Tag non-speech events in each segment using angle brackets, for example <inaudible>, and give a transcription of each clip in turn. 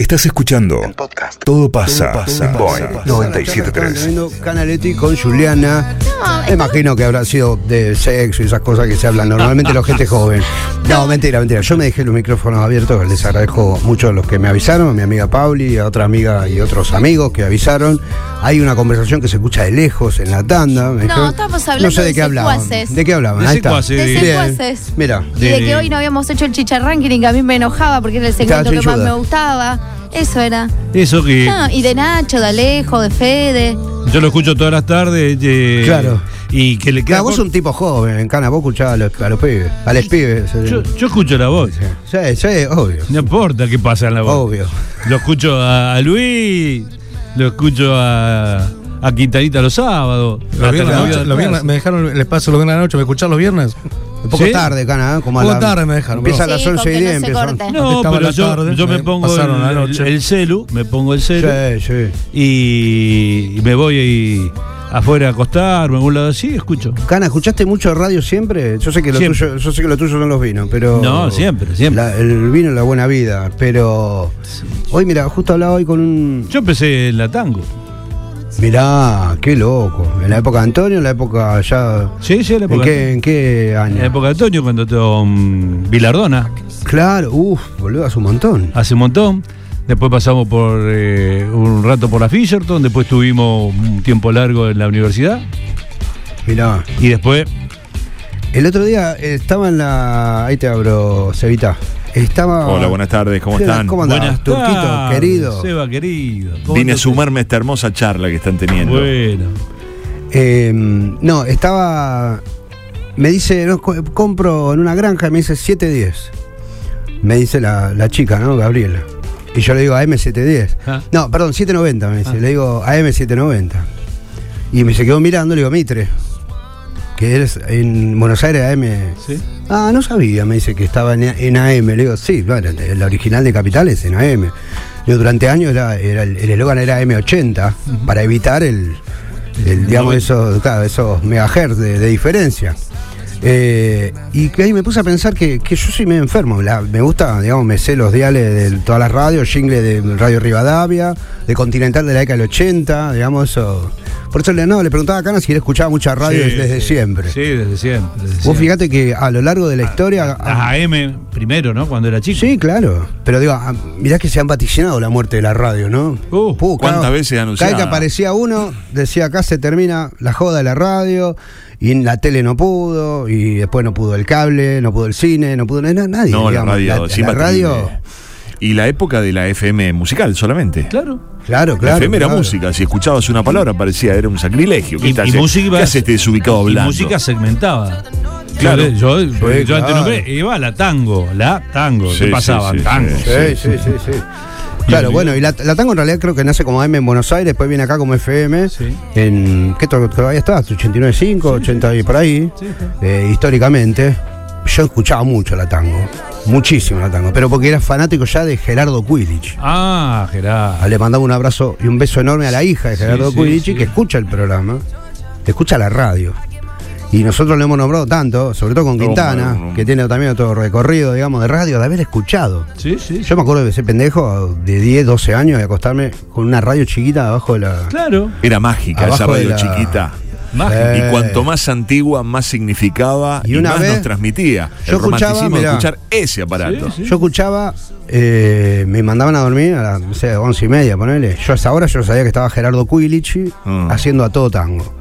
Estás escuchando En podcast. Todo pasa, Todo pasa. Todo 973. Canaletti con Juliana. Me imagino que habrá sido de sexo y esas cosas que se hablan normalmente la gente joven. <laughs> No, mentira, mentira. Yo me dejé los micrófonos abiertos, les agradezco mucho a los que me avisaron, a mi amiga Pauli, a otra amiga y otros amigos que avisaron. Hay una conversación que se escucha de lejos en la tanda. Me No, estamos hablando No sé de de qué hablaban. ¿De qué hablaban? De Ahí está. secuaces. Mira. Y de que hoy no habíamos hecho el chicharranking que a mí me enojaba porque era el segmento que más me gustaba. Eso era. Eso que No, y de Nacho, de Alejo, de Fede. yo lo escucho todas las tardes. eh, Claro. Y que le queda. Claro, vos sos un tipo joven, Cana, vos escuchabas a los, a los pibes, a los pibes. yo, yo escucho la voz. Sí, sí, obvio. No importa qué pasa en la voz. Obvio. Lo escucho a, a Luis, lo escucho a, a Quintanita los sábados. Los viernes, la la noche- los viernes me dejaron el espacio los viernes a la noche, ¿me escuchás los viernes? Un poco ¿Sí? tarde, Cana, ¿eh? como a Poco la- tarde me dejaron, Empieza a las Sí, 11 y con que 10. no se empieza. No, pero yo, tarde, yo me pongo el, noche. el celu, me pongo el celu Sí, sí. y, y me voy afuera a acostarme, a algún lado así, escucho. Cana, ¿escuchaste mucho radio siempre? Yo sé que lo Siempre. tuyo, yo sé que lo tuyo son los vinos, pero. No, siempre, siempre. La- el vino es la buena vida, pero. Hoy, mira, justo hablaba hoy con un. Yo empecé en la tango. Mirá, qué loco. En la época de Antonio, en la época ya. Sí, sí, en la ¿En época, qué, ¿En qué año? en la época de Antonio, cuando con Vilardona, Claro, uff, boludo, hace un montón. hace un montón. Después pasamos por eh, un rato por la Fisherton, después tuvimos un tiempo largo en la universidad Mirá. y después El otro día estaba en la. Ahí te abro, Cevita. Estaba. Hola, buenas tardes, ¿cómo están? ¿Cómo andás, Buenas Turquito, tardes, querido? Seba, querido. ¿Cómo Vine a sumarme a esta hermosa charla que están teniendo. Bueno. Eh, no, estaba. Me dice, no, compro en una granja y me dice 710. Me dice la, la chica, ¿no? Gabriela. Y yo le digo AM710. Ah. No, perdón, 790 me dice. Le digo AM790. Y me se quedó mirando, le digo, Mitre. Que eres en Buenos Aires AM. ¿Sí? Ah, no sabía, me dice que estaba en, en AM. Le digo, sí, bueno, la original de Capital es en AM. Digo, durante años era, era el eslogan era M80 para evitar el, el, digamos, esos, claro, esos megahertz de, de diferencia. Eh, y que ahí me puse a pensar que, que yo soy medio enfermo. La- me gusta, digamos, me sé los diales de todas las radios, jingle de Radio Rivadavia, de Continental de la década del 80, digamos, eso. Por eso le, no, le preguntaba a Cana si él escuchaba mucha radio Sí, desde sí. siempre. Sí, desde siempre. desde Vos siempre. fíjate que a lo largo de la historia. Las AM primero, ¿no? Cuando era chico. Sí, claro. Pero digo, ah, mirá que se han vaticinado la muerte de la radio, ¿no? Uh, Puh, ¿cuántas cada- veces Cada anunciada? vez que aparecía uno, decía acá se termina la joda de la radio, y en la tele no pudo, y después no pudo el cable, no pudo el cine, no pudo na- nadie. No, la digamos. radio. La, sí, la radio. Y la época de la FM musical solamente. Claro. Claro, La claro. FM era música. Si escuchabas una palabra parecía, era un sacrilegio. ¿Qué, Y, estás- y música ¿qué hace este desubicado hablando? música segmentada. Claro. Yo, yo, yo claro. antes nombré, iba la tango, la tango. Sí, ¿Qué pasaba? sí, sí, tango. sí. Sí, sí, sí, sí. Claro, bueno, y la, la tango en realidad creo que nace como AM en Buenos Aires, después viene acá como FM, Sí. en, ¿qué to- todavía está? 89.5, 80 y por ahí, Sí, sí. eh, históricamente. Yo escuchaba mucho la tango, muchísimo la tango, pero porque era fanático ya de Gerardo Quilich. Ah, Gerardo. Le mandaba un abrazo y un beso enorme a la hija de Gerardo sí, Quilich, sí. que escucha el programa, escucha la radio. Y nosotros lo hemos nombrado tanto, sobre todo con No, Quintana, no, no. que tiene también otro recorrido, digamos, de radio, de haber escuchado. Sí, sí. Yo me acuerdo de ese pendejo de 10, 12 años y acostarme con una radio chiquita abajo de la. Claro. Era mágica esa radio la- chiquita. Mágica. Eh. Y cuanto más antigua, más significaba y, Y una más vez- nos transmitía. Yo el escuchaba, romanticismo de mirá. escuchar ese aparato. Sí, sí. Yo escuchaba, eh, me mandaban a dormir a las no sé, 11 y media, ponele. Yo a esa hora yo sabía que estaba Gerardo Quilichi Mm. haciendo a todo tango.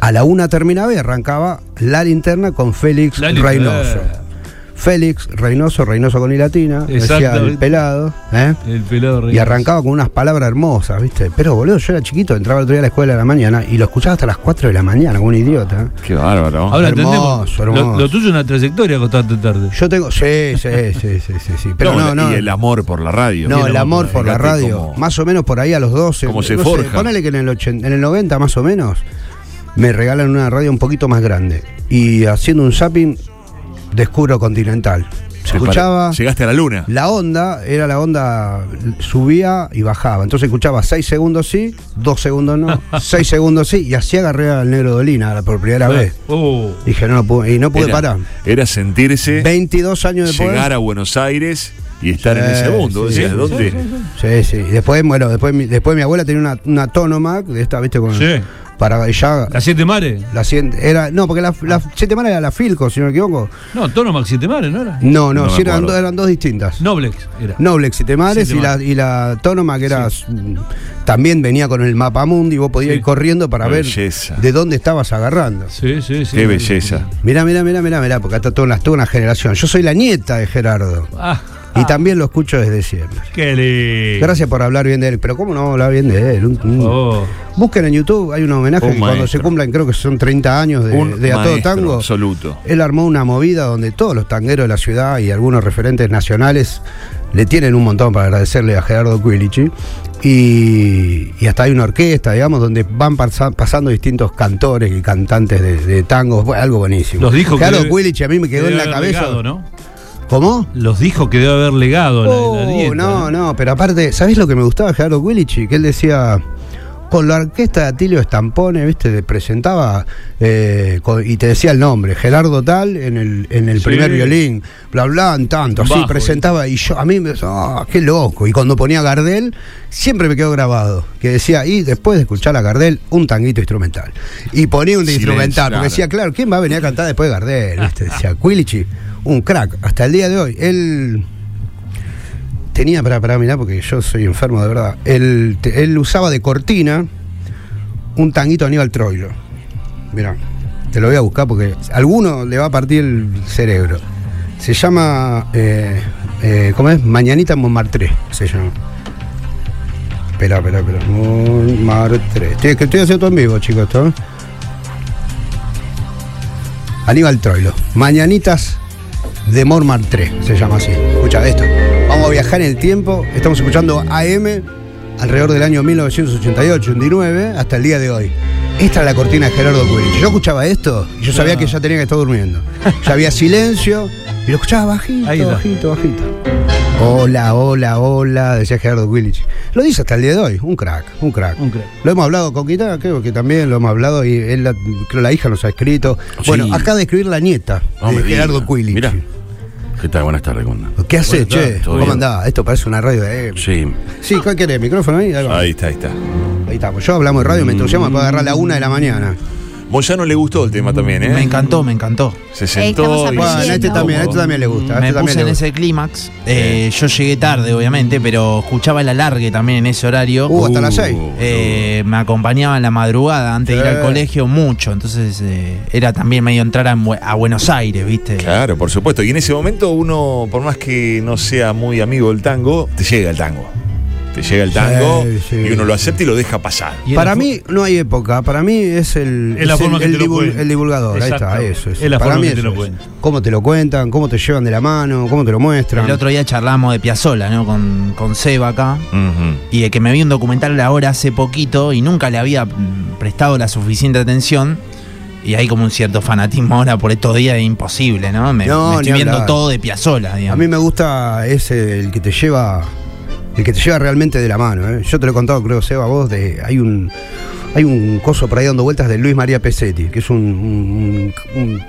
A la una terminaba y arrancaba la linterna con Félix. Reynoso. Félix Reynoso, Reynoso con I latina, decía el pelado, ¿eh? El pelado rey. Y arrancaba con unas palabras hermosas, ¿viste? Pero boludo, yo era chiquito, entraba el otro día a la escuela de la mañana y lo escuchaba hasta las 4 de la mañana, como un idiota. Qué bárbaro. Ahora Hermoso, entendemos. Lo, hermoso. lo tuyo es una trayectoria acostarte tarde. Yo tengo. Sí, sí, sí, sí, sí, sí. Pero no, no. Y el amor por la radio. No, el amor por la radio. Más o menos por ahí a los 12. Cómo se no sé, forja. ponele que en el, 80 en el 90 más o menos me regalan una radio un poquito más grande. Y haciendo un zapping descubro Continental. Se escuchaba para- Llegaste a la luna. la onda, era la onda, subía y bajaba. Entonces escuchaba 6 segundos sí, 2 segundos no, <laughs> 6 segundos sí, y así agarré al negro Dolina la por primera vez. Oh. Dije, no, no pude, y no pude era, parar. era sentirse, 22 años de poder. llegar a Buenos Aires y estar en ese mundo. sí, sí, ¿dónde? sí, Sí, después, bueno, después, mi- después mi abuela tenía una, una Tonomac de esta, ¿viste? Con, Sí. Para ya. ¿Las siete mares? La cien- era, no, porque la, la siete manos era la Filco, si no me equivoco. No, Tonomax siete mares, ¿no era? No, no, No sí eran, dos, eran dos distintas. Noblex era. Noblex Siete Mares Siete y, la, Mares. y la Tonomac que era también venía con el mapa mundi y vos podías Sí. ir corriendo para Qué ver belleza. de dónde estabas agarrando. Sí, sí, sí. Qué belleza. Mirá, mirá, mirá, mirá, mirá, porque está toda una, toda una generación. Yo soy la nieta de Gerardo Ah, y también lo escucho desde siempre. qué lindo. Gracias por hablar bien de él, pero ¿cómo no vamos a hablar bien de él? Un- un- Oh. Busquen en YouTube, hay un homenaje Un que cuando se cumplan, creo que son 30 años de, Un de A Todo Tango. absoluto. Él armó una movida donde todos los tangueros de la ciudad y algunos referentes nacionales le tienen un montón para agradecerle a Gerardo Quilici. Y, y hasta hay una orquesta, digamos, donde van pasa- pasando distintos cantores y cantantes de, de tangos. Algo buenísimo. Los dijo Gerardo Quilici a mí me quedó en la cabeza. ¿no? ¿Cómo? Los dijo que debe haber legado la- la, Oh, dieta. no, no, pero aparte, ¿sabés lo que me gustaba de Gerardo Willich? Que él decía, con la orquesta de Atilio Estampone, ¿viste? Te presentaba eh, con- y te decía el nombre, Gerardo Tal en el, en el Sí. primer violín, bla, bla, en tanto, así presentaba y yo, a mí me ah, qué loco. Y cuando ponía Gardel, siempre me quedó grabado, que decía, y después de escuchar a Gardel, un tanguito instrumental. Y ponía un Silencio, instrumental, porque claro. decía, claro, ¿quién va a venir a cantar después de Gardel? ¿viste? Decía, Quilici, un crack, hasta el día de hoy. Él tenía, para, para mirar, porque yo soy enfermo de verdad. Él, él usaba de cortina un tanguito Aníbal Troilo. Mirá, te lo voy a buscar porque a alguno le va a partir el cerebro. Se llama, eh, eh, ¿cómo es? Mañanita Montmartre, se llama. Espera, espera, espera. Montmartre. Estoy, estoy haciendo en vivo, chicos, esto. Aníbal Troilo. Mañanitas de Montmartre, se llama así. Escucha esto. Vamos a viajar en el tiempo. Estamos escuchando AM alrededor del año 1988, un 19, hasta el día de hoy. Esta es la cortina de Gerardo Quirich. Yo escuchaba esto y yo sabía que ya tenía que estar durmiendo. Ya había <laughs> silencio y lo escuchaba bajito, Ahí bajito, bajito. Hola, hola, hola, decía Gerardo Willich. Lo dice hasta el día de hoy, un crack, un crack. Un crack. Lo hemos hablado con Quintana, creo que también lo hemos hablado y él, la, creo la hija nos ha escrito. Sí. Bueno, acá de escribir la nieta No de Gerardo diga. ¿Qué tal? Buenas tardes, Gonda. ¿Qué haces, che? tardes, ¿todo ¿Cómo bien? andás? Esto parece una radio de AM. Sí. Sí, ¿cuál querés? ¿Micrófono ahí? Ahí, está, ahí está. Ahí estamos. Yo hablamos de radio, me entusiasma para agarrar la una de la mañana. Moyano le gustó el tema también, ¿eh? Me encantó, me encantó. Se sentó y... Bueno, a este también, a este también le gusta. Me este también puse le en gusta. ese clímax. Eh, yo llegué tarde, obviamente, pero escuchaba el alargue también en ese horario. Uh, hasta las seis. Eh, me acompañaba en la madrugada antes de ir Sí. al colegio mucho, entonces eh, era también medio entrar a, Bue- a Buenos Aires, ¿viste? Claro, por supuesto. Y en ese momento uno, por más que no sea muy amigo del tango, te llega el tango. Te llega el tango Sí, sí. y uno lo acepta y lo deja pasar. Para mí no hay época, para mí es el, Es la es forma el, que el te lo divul- cuentan. el divulgador, ahí está, eso es. Es la para forma mí que te lo cuentan. Cómo te lo cuentan, cómo te llevan de la mano, cómo te lo muestran. El otro día charlamos de Piazzola, ¿no? Con, con Seba acá. Y de que me vi un documental ahora hace poquito y nunca le había prestado la suficiente atención. Y hay como un cierto fanatismo ahora por estos días es imposible, ¿no? Me, No, me estoy viendo hablar. todo de Piazzola, A mí me gusta ese, el que te lleva, el que te lleva realmente de la mano. ¿eh? Yo te lo he contado, creo, Seba, vos, de, hay un hay un coso por ahí dando vueltas de Luis María Pesetti, que es un, un, un-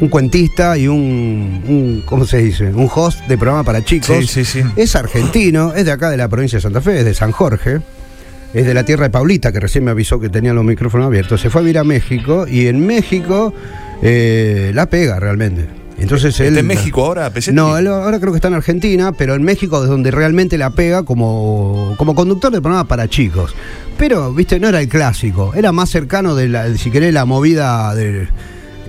un cuentista y un, un- ¿cómo se dice? Un host de programa para chicos. Sí, sí, sí. Es argentino, es de acá de la provincia de Santa Fe, es de San Jorge. Es de la tierra de Paulita, que recién me avisó que tenía los micrófonos abiertos. Se fue a vivir a México y en México eh, la pega realmente. Entonces él. ¿Está en México ahora, Pesetti? No, él ahora creo que está en Argentina, pero en México es donde realmente la pega como, como conductor de programa para chicos. Pero, viste, no era el clásico, era más cercano de la, si querés, la movida de,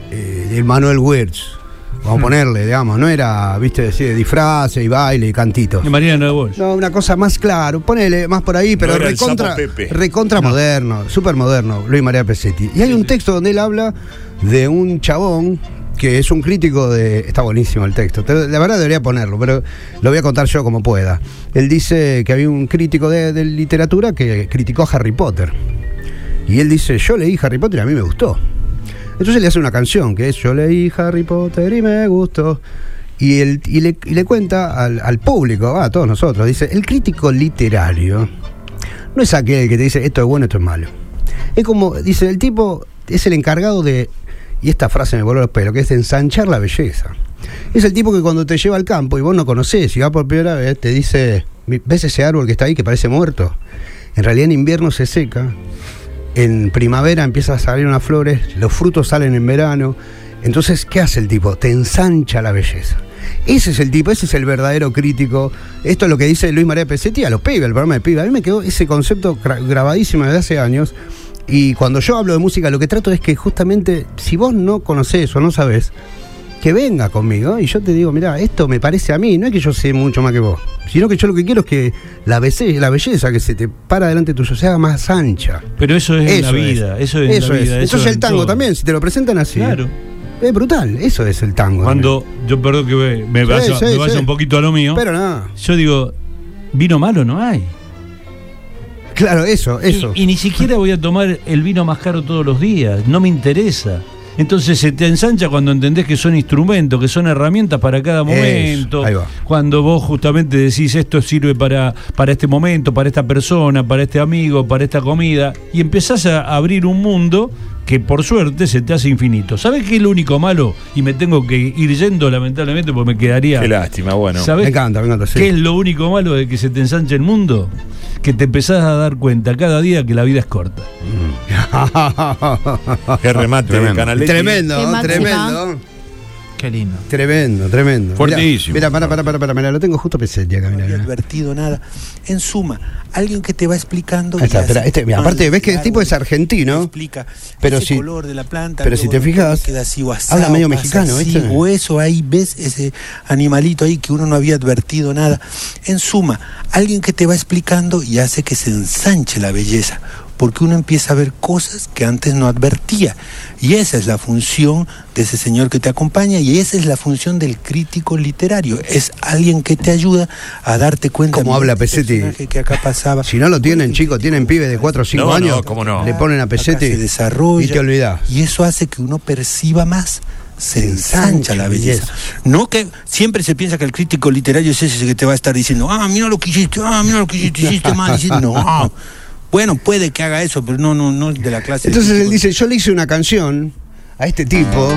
eh, del Manuel Wirtz. Vamos a ponerle, digamos, no era, viste, decir, de disfraces y baile y cantitos. De Mariana de Bosch. No, una cosa más claro, ponele más por ahí, pero recontra, recontra moderno, súper moderno, Luis María Pesetti. Y hay un texto donde él habla de un chabón que es un crítico de. Está buenísimo el texto. te- La verdad debería ponerlo, pero lo voy a contar yo como pueda. Él dice que había un crítico de, literatura que criticó a Harry Potter. Y él dice: Yo leí Harry Potter y a mí me gustó. Entonces le hace una canción que es Yo leí Harry Potter y me gustó. Y, él, y, le, cuenta al público, a todos nosotros, dice, el crítico literario no es aquel que te dice esto es bueno, esto es malo. Es como, dice, el tipo es el encargado de, y esta frase me voló los pelos, que es ensanchar la belleza. Es el tipo que cuando te lleva al campo y vos no conocés y va por primera vez, te dice, ¿ves ese árbol que está ahí que parece muerto? En realidad en invierno se seca, en primavera empiezan a salir unas flores, los frutos salen en verano. Entonces, ¿qué hace el tipo? Te ensancha la belleza. Ese es el tipo, ese es el verdadero crítico. Esto es lo que dice Luis María Pesetti a los pibes, el programa de pibes. A mí me quedó ese concepto gra- grabadísimo desde hace años. Y cuando yo hablo de música, lo que trato es que justamente, si vos no conocés o no sabés, que venga conmigo y yo te digo, mira, esto me parece a mí, no es que yo sé mucho más que vos, sino que yo lo que quiero es que la belleza, la belleza que se te para delante tuyo se haga más ancha. Pero eso es en la Eso vida, es. eso es en la vida. eso Entonces en el tango todo. también, si te lo presentan así. Claro. Es brutal, eso es el tango. Cuando yo perdón que me, me Sí, vaya, sí, me vaya sí. un poquito a lo mío. Pero no, yo digo, vino malo no hay. Claro, eso, eso. Y, y ni siquiera voy a tomar el vino más caro todos los días, no me interesa. Entonces se te ensancha cuando entendés que son instrumentos, que son herramientas para cada momento. ahí va. Cuando vos justamente decís esto sirve para, para este momento, para esta persona, para este amigo, para esta comida, y empezás a abrir un mundo que por suerte se te hace infinito. ¿Sabés qué es lo único malo? Y me tengo que ir yendo lamentablemente porque me quedaría... Qué lástima, bueno. ¿Sabés Me encanta, me encanta, sí. ¿Qué es lo único malo de que se te ensanche el mundo? Que te empezás a dar cuenta cada día que la vida es corta. Qué remate, Tremendo. Canaletti. tremendo, Qué tremendo. Qué lindo. Tremendo, tremendo. Fuertísimo. Mira, para, para, para, para, mira, lo tengo justo Pesetti acá, no había advertido nada. En suma, alguien que te va explicando. Ahí está, y espera, hace- este- mira, aparte, ves que el tipo es argentino, explica pero ese si- color de la planta. pero si te fijas, queda así, o asado, habla medio mexicano, así, ¿viste? O eso ahí, ves ese animalito ahí que uno no había advertido nada. En suma, alguien que te va explicando y hace que se ensanche la belleza. Porque uno empieza a ver cosas que antes no advertía. Y esa es la función de ese señor que te acompaña y esa es la función del crítico literario. Es alguien que te ayuda a darte cuenta. ¿Cómo mira, habla Pesetti? personaje que acá pasaba. Si no lo tienen, chicos, tienen pibes de 4 o 5 No, no, años. cómo no. Le ponen a Pesetti se desarrolla y te olvidás. y eso hace que uno perciba más se ensancha la belleza. No que siempre se piensa que el crítico literario es ese que te va a estar diciendo, ah, mira lo que hiciste, ah, mira lo que hiciste, hiciste mal, hiciste-". No. Bueno, puede que haga eso, pero no, no, no es de la clase. de Entonces él dice, yo le hice una canción a este tipo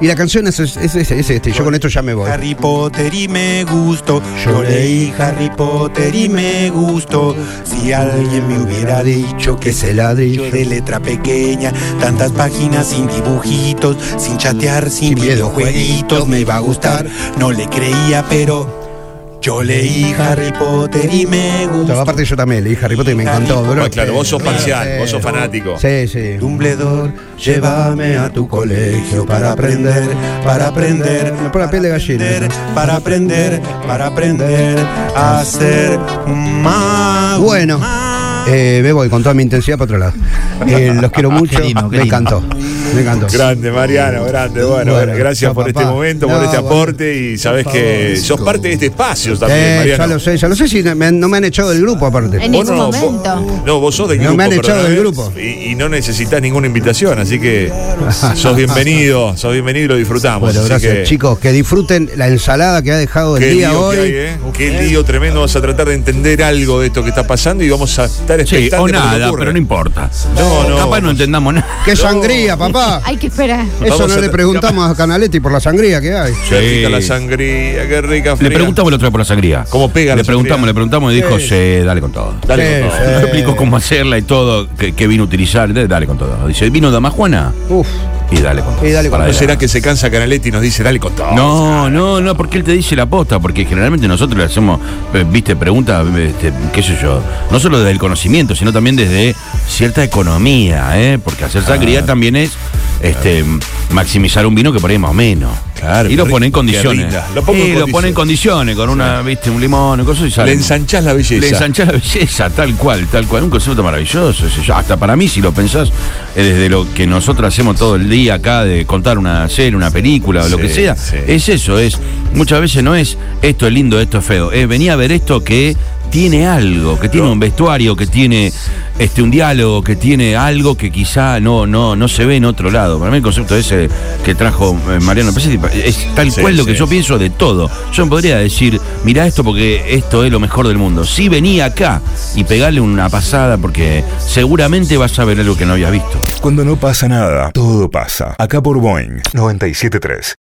y la canción es, es, es- es este, yo con esto ya me voy. Harry Potter y me gustó. Yo leí Harry Potter y me gustó. Si alguien me hubiera dicho que ese ladrillo de letra pequeña, tantas páginas sin dibujitos, sin chatear, sin, Sin videojueguitos, me iba a gustar. No le creía, pero yo leí Harry Potter y me No, gustó. aparte yo también leí Harry Potter y me encantó. bro. Ah, claro, vos sos parcial, sí. vos sos fanático. Sí, sí. Dumbledore, llévame a tu colegio para aprender, para aprender, Me pone la piel de gallina. aprender, para aprender, para aprender a ser un mago. Bueno, eh, me voy con toda mi intensidad para otro lado. <laughs> Eh, los quiero mucho. Lindo, me encantó. Me encantó. Grande, Mariano, grande. Bueno, Bueno, gracias por este momento, No, por este bueno. aporte y sabes que sos parte de este espacio también, Eh, Mariano. ya lo sé, ya lo sé si me no me han echado del grupo aparte. En Vos ningún no, momento. vos- no, vos sos del No grupo. me han echado del grupo. Y, y no necesitas ninguna invitación, así que sos bienvenido, sos bienvenido y lo disfrutamos. Bueno, gracias que- chicos, que disfruten la ensalada que ha dejado el Qué día lío hoy. que hay, ¿eh? Qué lío tremendo. Vamos a tratar de entender algo de esto que está pasando y vamos a estar Sí, o por lo que nada, ocurre. pero no importa. No, no, Capaz no entendamos nada. ¡Qué sangría, papá! <laughs> Hay que esperar. Eso Vamos no a- le preguntamos a Canaletti por la sangría que hay. Qué Sí. rica la sangría, qué rica Le fría. preguntamos el otro día por la sangría. ¿Cómo pega Le la preguntamos, sangría? le preguntamos y dijo, Sí. sí, dale con todo. Dale Sí, con todo. sí. Me explicó cómo hacerla y todo, qué, qué vino a utilizar, dale con todo. Dice, ¿vino de Juana? Uf. Y dale con todo. Y dale con Para ¿No será que se cansa Canaletti y nos dice, dale con todo? No, no, no, porque él te dice la posta, porque generalmente nosotros le hacemos, eh, viste, preguntas, este, qué sé yo, no solo desde el conocimiento, sino también desde cierta economía, ¿eh? Porque hacer sangría también es este, maximizar un vino que por ahí es más o menos. Claro, y lo pone en condiciones. Lo pongo en Sí, lo pone en condiciones, con una, viste, un limón y cosas y sale. Le ensanchás la belleza. Le ensanchás la belleza, tal cual, tal cual. Un concepto maravilloso. Hasta para mí, si lo pensás, eh, desde lo que nosotros hacemos todo el día acá, de contar una serie, una película, o lo que sea, sí. es eso. es Muchas veces no es esto es lindo, esto es feo. Es venía a ver esto que tiene algo, que tiene No. un vestuario, que tiene este un diálogo, que tiene algo que quizá no, no, no se ve en otro lado. Para mí el concepto ese que trajo eh, Mariano Pesetti es tal Sí, cual lo que sí. yo pienso de todo. Yo no podría decir, mira esto porque esto es lo mejor del mundo. Si venía acá y pegarle una pasada porque seguramente vas a ver algo que no habías visto. Cuando no pasa nada, todo pasa. Acá por Boeing 973.